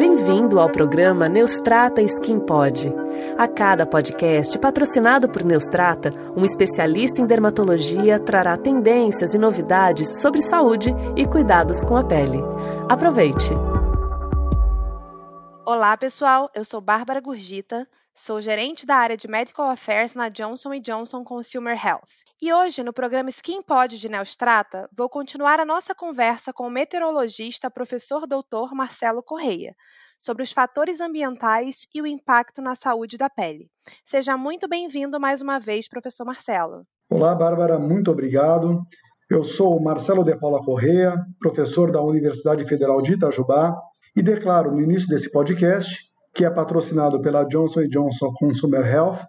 Bem-vindo ao programa Neustrata Skin Pod. A cada podcast patrocinado por Neustrata, um especialista em dermatologia trará tendências e novidades sobre saúde e cuidados com a pele. Aproveite! Olá, pessoal. Eu sou Bárbara Gurgita, sou gerente da área de Medical Affairs na Johnson Johnson Consumer Health. E hoje, no programa Skin Pod de Neustrata, vou continuar a nossa conversa com o meteorologista professor doutor Marcelo Correia sobre os fatores ambientais e o impacto na saúde da pele. Seja muito bem-vindo mais uma vez, professor Marcelo. Olá, Bárbara, muito obrigado. Eu sou Marcelo de Paula Correia, professor da Universidade Federal de Itajubá, e declaro no início desse podcast, que é patrocinado pela Johnson Johnson Consumer Health,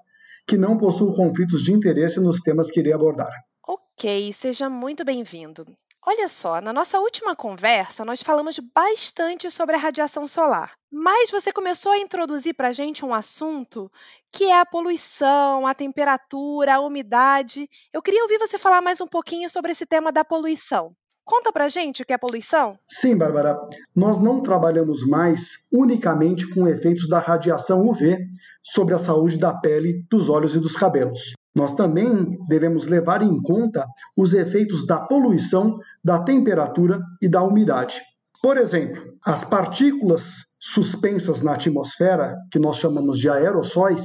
que não possuo conflitos de interesse nos temas que irei abordar. Ok, seja muito bem-vindo. Olha só, na nossa última conversa, nós falamos bastante sobre a radiação solar, mas você começou a introduzir para a gente um assunto que é a poluição, a temperatura, a umidade. Eu queria ouvir você falar mais um pouquinho sobre esse tema da poluição. Conta pra gente o que é poluição? Sim, Bárbara. Nós não trabalhamos mais unicamente com efeitos da radiação UV sobre a saúde da pele, dos olhos e dos cabelos. Nós também devemos levar em conta os efeitos da poluição, da temperatura e da umidade. Por exemplo, as partículas suspensas na atmosfera, que nós chamamos de aerossóis,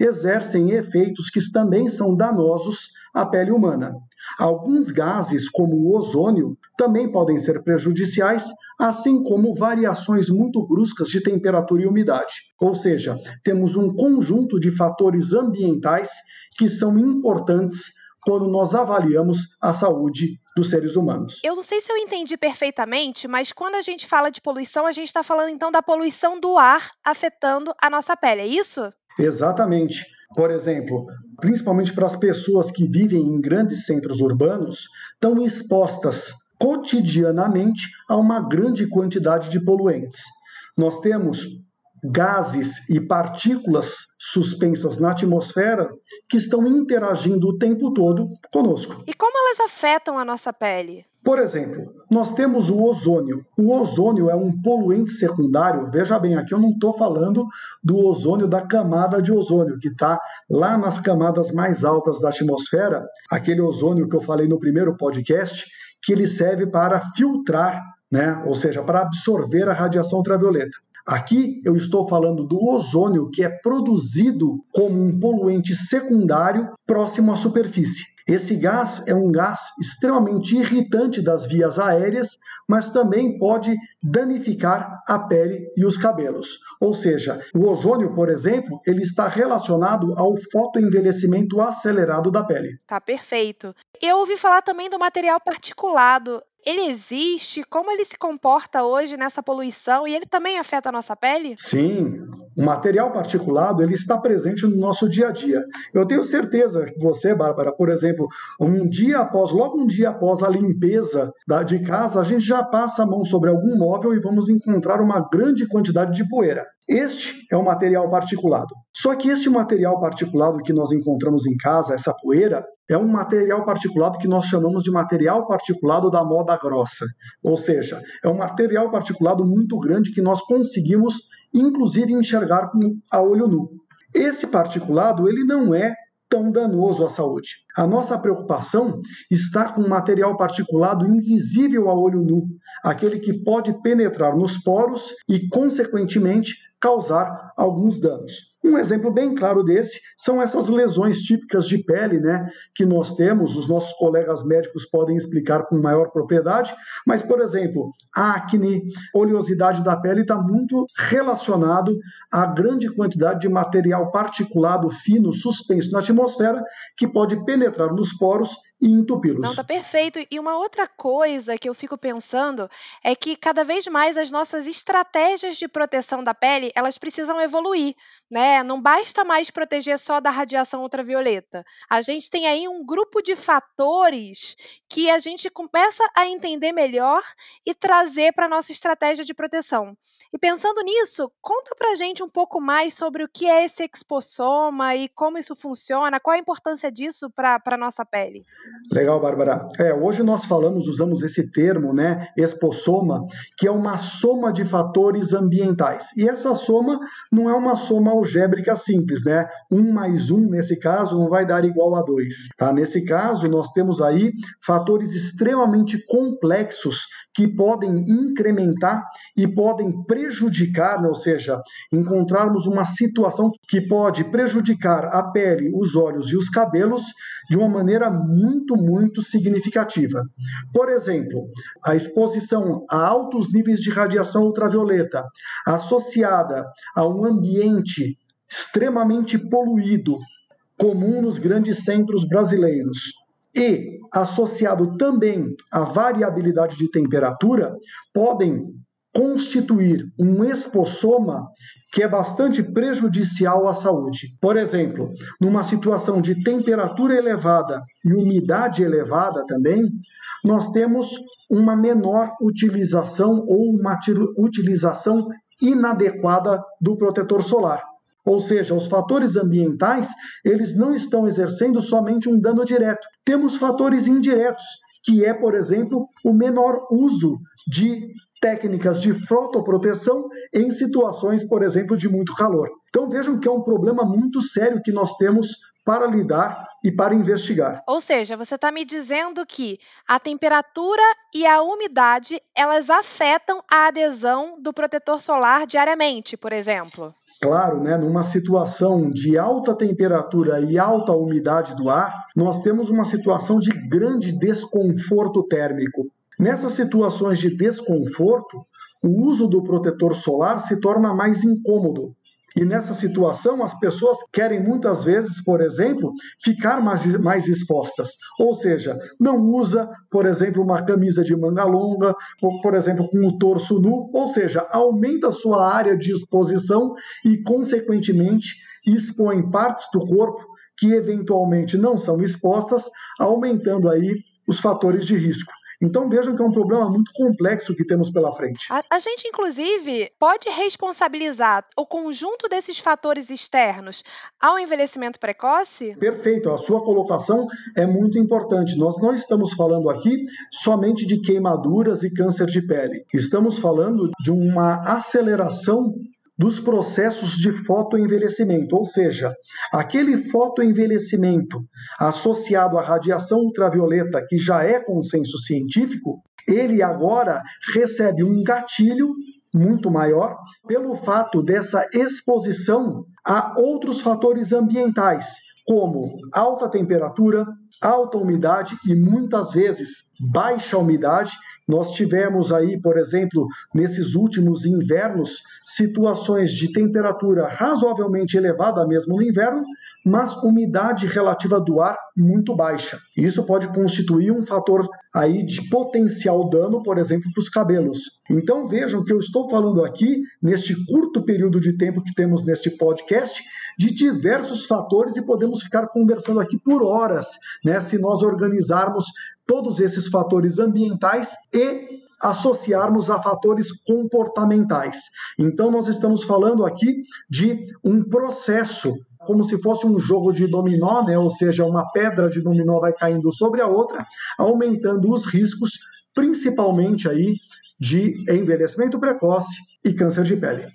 exercem efeitos que também são danosos à pele humana. Alguns gases, como o ozônio, também podem ser prejudiciais, assim como variações muito bruscas de temperatura e umidade. Ou seja, temos um conjunto de fatores ambientais que são importantes quando nós avaliamos a saúde dos seres humanos. Eu não sei se eu entendi perfeitamente, mas quando a gente fala de poluição, a gente está falando então da poluição do ar afetando a nossa pele, é isso? Exatamente. Por exemplo, principalmente para as pessoas que vivem em grandes centros urbanos, estão expostas cotidianamente a uma grande quantidade de poluentes. Nós temos gases e partículas suspensas na atmosfera que estão interagindo o tempo todo conosco. E como elas afetam a nossa pele? Por exemplo, nós temos o ozônio. O ozônio é um poluente secundário. Veja bem, aqui eu não estou falando do ozônio da camada de ozônio, que está lá nas camadas mais altas da atmosfera, aquele ozônio que eu falei no primeiro podcast, que ele serve para filtrar, né? ou seja, para absorver a radiação ultravioleta. Aqui eu estou falando do ozônio que é produzido como um poluente secundário próximo à superfície. Esse gás é um gás extremamente irritante das vias aéreas, mas também pode danificar a pele e os cabelos. Ou seja, o ozônio, por exemplo, ele está relacionado ao fotoenvelhecimento acelerado da pele. Tá perfeito. Eu ouvi falar também do material particulado ele existe? Como ele se comporta hoje nessa poluição e ele também afeta a nossa pele? Sim, o material particulado ele está presente no nosso dia a dia. Eu tenho certeza que você, Bárbara, por exemplo, um dia após, logo um dia após a limpeza da, de casa, a gente já passa a mão sobre algum móvel e vamos encontrar uma grande quantidade de poeira. Este é o material particulado. Só que este material particulado que nós encontramos em casa, essa poeira, é um material particulado que nós chamamos de material particulado da moda grossa. Ou seja, é um material particulado muito grande que nós conseguimos, inclusive, enxergar a olho nu. Esse particulado ele não é tão danoso à saúde. A nossa preocupação está com material particulado invisível a olho nu, aquele que pode penetrar nos poros e, consequentemente, causar alguns danos. Um exemplo bem claro desse são essas lesões típicas de pele, né, que nós temos, os nossos colegas médicos podem explicar com maior propriedade, mas, por exemplo, acne, oleosidade da pele está muito relacionado à grande quantidade de material particulado fino suspenso na atmosfera que pode penetrar nos poros e entupi-los. Não, tá perfeito. E uma outra coisa que eu fico pensando é que cada vez mais as nossas estratégias de proteção da pele, elas precisam evoluir, né? Não basta mais proteger só da radiação ultravioleta. A gente tem aí um grupo de fatores que a gente começa a entender melhor e trazer para nossa estratégia de proteção. E pensando nisso, conta pra gente um pouco mais sobre o que é esse exposoma e como isso funciona, qual a importância disso para a nossa pele. Legal, Bárbara. É, hoje nós falamos, usamos esse termo, né, expossoma, que é uma soma de fatores ambientais. E essa soma não é uma soma algébrica simples, né? Um mais um, nesse caso, não vai dar igual a dois. Tá? Nesse caso, nós temos aí fatores extremamente complexos que podem incrementar e podem prejudicar, né? ou seja, encontrarmos uma situação que pode prejudicar a pele, os olhos e os cabelos de uma maneira muito, muito significativa. Por exemplo, a exposição a altos níveis de radiação ultravioleta associada a um ambiente extremamente poluído, comum nos grandes centros brasileiros, e associado também à variabilidade de temperatura, podem constituir um espossoma que é bastante prejudicial à saúde. Por exemplo, numa situação de temperatura elevada e umidade elevada também, nós temos uma menor utilização ou uma utilização inadequada do protetor solar. Ou seja, os fatores ambientais, eles não estão exercendo somente um dano direto. Temos fatores indiretos, que é, por exemplo, o menor uso de técnicas de fotoproteção em situações, por exemplo, de muito calor. Então vejam que é um problema muito sério que nós temos para lidar e para investigar. Ou seja, você está me dizendo que a temperatura e a umidade elas afetam a adesão do protetor solar diariamente, por exemplo. Claro, né, numa situação de alta temperatura e alta umidade do ar, nós temos uma situação de grande desconforto térmico. Nessas situações de desconforto, o uso do protetor solar se torna mais incômodo. E nessa situação, as pessoas querem muitas vezes, por exemplo, ficar mais, mais expostas. Ou seja, não usa, por exemplo, uma camisa de manga longa, ou, por exemplo, com o torso nu. Ou seja, aumenta a sua área de exposição e, consequentemente, expõe partes do corpo que eventualmente não são expostas, aumentando aí os fatores de risco. Então vejam que é um problema muito complexo que temos pela frente. A, a, gente, inclusive, pode responsabilizar o conjunto desses fatores externos ao envelhecimento precoce? Perfeito, a sua colocação é muito importante. Nós não estamos falando aqui somente de queimaduras e câncer de pele. Estamos falando de uma aceleração dos processos de fotoenvelhecimento, ou seja, aquele fotoenvelhecimento associado à radiação ultravioleta, que já é consenso científico, ele agora recebe um gatilho muito maior pelo fato dessa exposição a outros fatores ambientais, como alta temperatura, alta umidade e muitas vezes baixa umidade. Nós tivemos aí, por exemplo, nesses últimos invernos, situações de temperatura razoavelmente elevada mesmo no inverno, mas umidade relativa do ar muito baixa. Isso pode constituir um fator aí de potencial dano, por exemplo, para os cabelos. Então vejam que eu estou falando aqui neste curto período de tempo que temos neste podcast de diversos fatores e podemos ficar conversando aqui por horas, né, se nós organizarmos todos esses fatores ambientais e associarmos a fatores comportamentais. Então, nós estamos falando aqui de um processo, como se fosse um jogo de dominó, né? ou seja, uma pedra de dominó vai caindo sobre a outra, aumentando os riscos, principalmente aí de envelhecimento precoce e câncer de pele.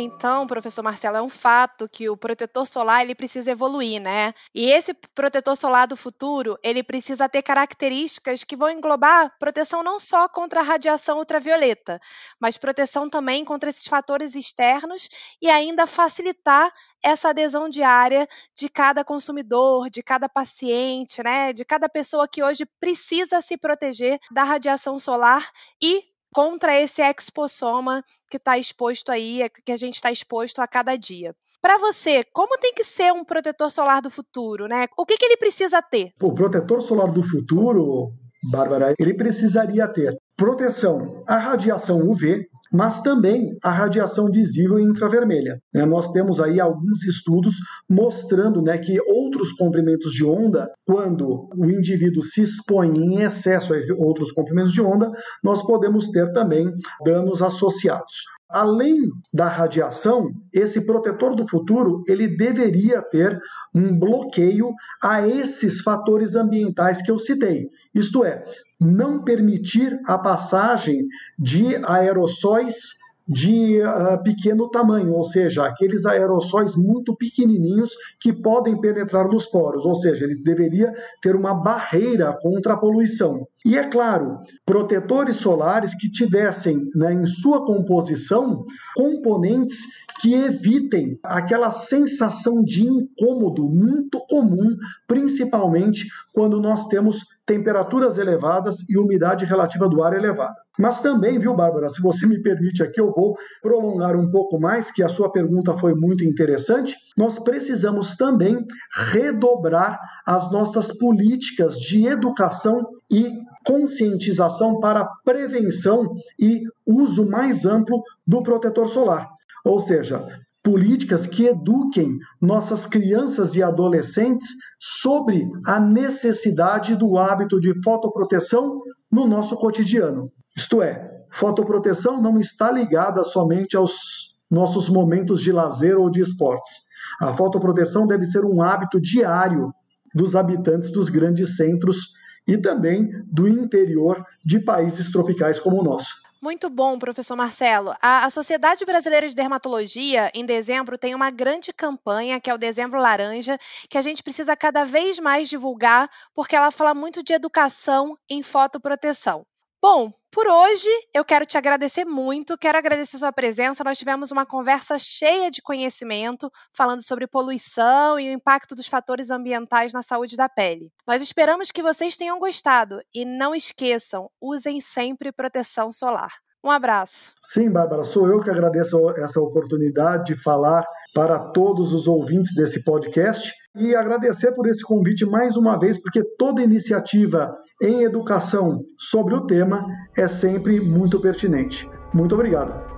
Então, professor Marcelo, é um fato que o protetor solar ele precisa evoluir, né? E esse protetor solar do futuro, ele precisa ter características que vão englobar proteção não só contra a radiação ultravioleta, mas proteção também contra esses fatores externos e ainda facilitar essa adesão diária de cada consumidor, de cada paciente, né? De cada pessoa que hoje precisa se proteger da radiação solar e contra esse expossoma que está exposto aí, é, que a gente está exposto a cada dia. Para você, como tem que ser um protetor solar do futuro, né? O que, que ele precisa ter? O protetor solar do futuro, Bárbara, ele precisaria ter proteção à radiação UV, mas também a radiação visível e infravermelha. Né? Nós temos aí alguns estudos mostrando né, que outros comprimentos de onda, quando o indivíduo se expõe em excesso a outros comprimentos de onda, nós podemos ter também danos associados. Além da radiação, esse protetor do futuro ele deveria ter um bloqueio a esses fatores ambientais que eu citei. Isto é, não permitir a passagem de aerossóis de uh, pequeno tamanho, ou seja, aqueles aerossóis muito pequenininhos que podem penetrar nos poros, ou seja, ele deveria ter uma barreira contra a poluição. E é claro, protetores solares que tivessem né, em sua composição componentes que evitem aquela sensação de incômodo muito comum, principalmente quando nós temos temperaturas elevadas e umidade relativa do ar elevada. Mas também, viu, Bárbara, se você me permite aqui, eu vou prolongar um pouco mais, que a sua pergunta foi muito interessante. Nós precisamos também redobrar as nossas políticas de educação e conscientização para prevenção e uso mais amplo do protetor solar. Ou seja, políticas que eduquem nossas crianças e adolescentes sobre a necessidade do hábito de fotoproteção no nosso cotidiano. Isto é, fotoproteção não está ligada somente aos nossos momentos de lazer ou de esportes. A fotoproteção deve ser um hábito diário dos habitantes dos grandes centros e também do interior de países tropicais como o nosso. Muito bom, professor Marcelo. A, a, Sociedade Brasileira de Dermatologia, em dezembro, tem uma grande campanha, que é o Dezembro Laranja, que a gente precisa cada vez mais divulgar, porque ela fala muito de educação em fotoproteção. Bom, por hoje eu quero te agradecer muito, quero agradecer sua presença. Nós tivemos uma conversa cheia de conhecimento, falando sobre poluição e o impacto dos fatores ambientais na saúde da pele. Nós esperamos que vocês tenham gostado e não esqueçam, usem sempre proteção solar. Um abraço. Sim, Bárbara, sou eu que agradeço essa oportunidade de falar para todos os ouvintes desse podcast e agradecer por esse convite mais uma vez, porque toda iniciativa em educação sobre o tema é sempre muito pertinente. Muito obrigado.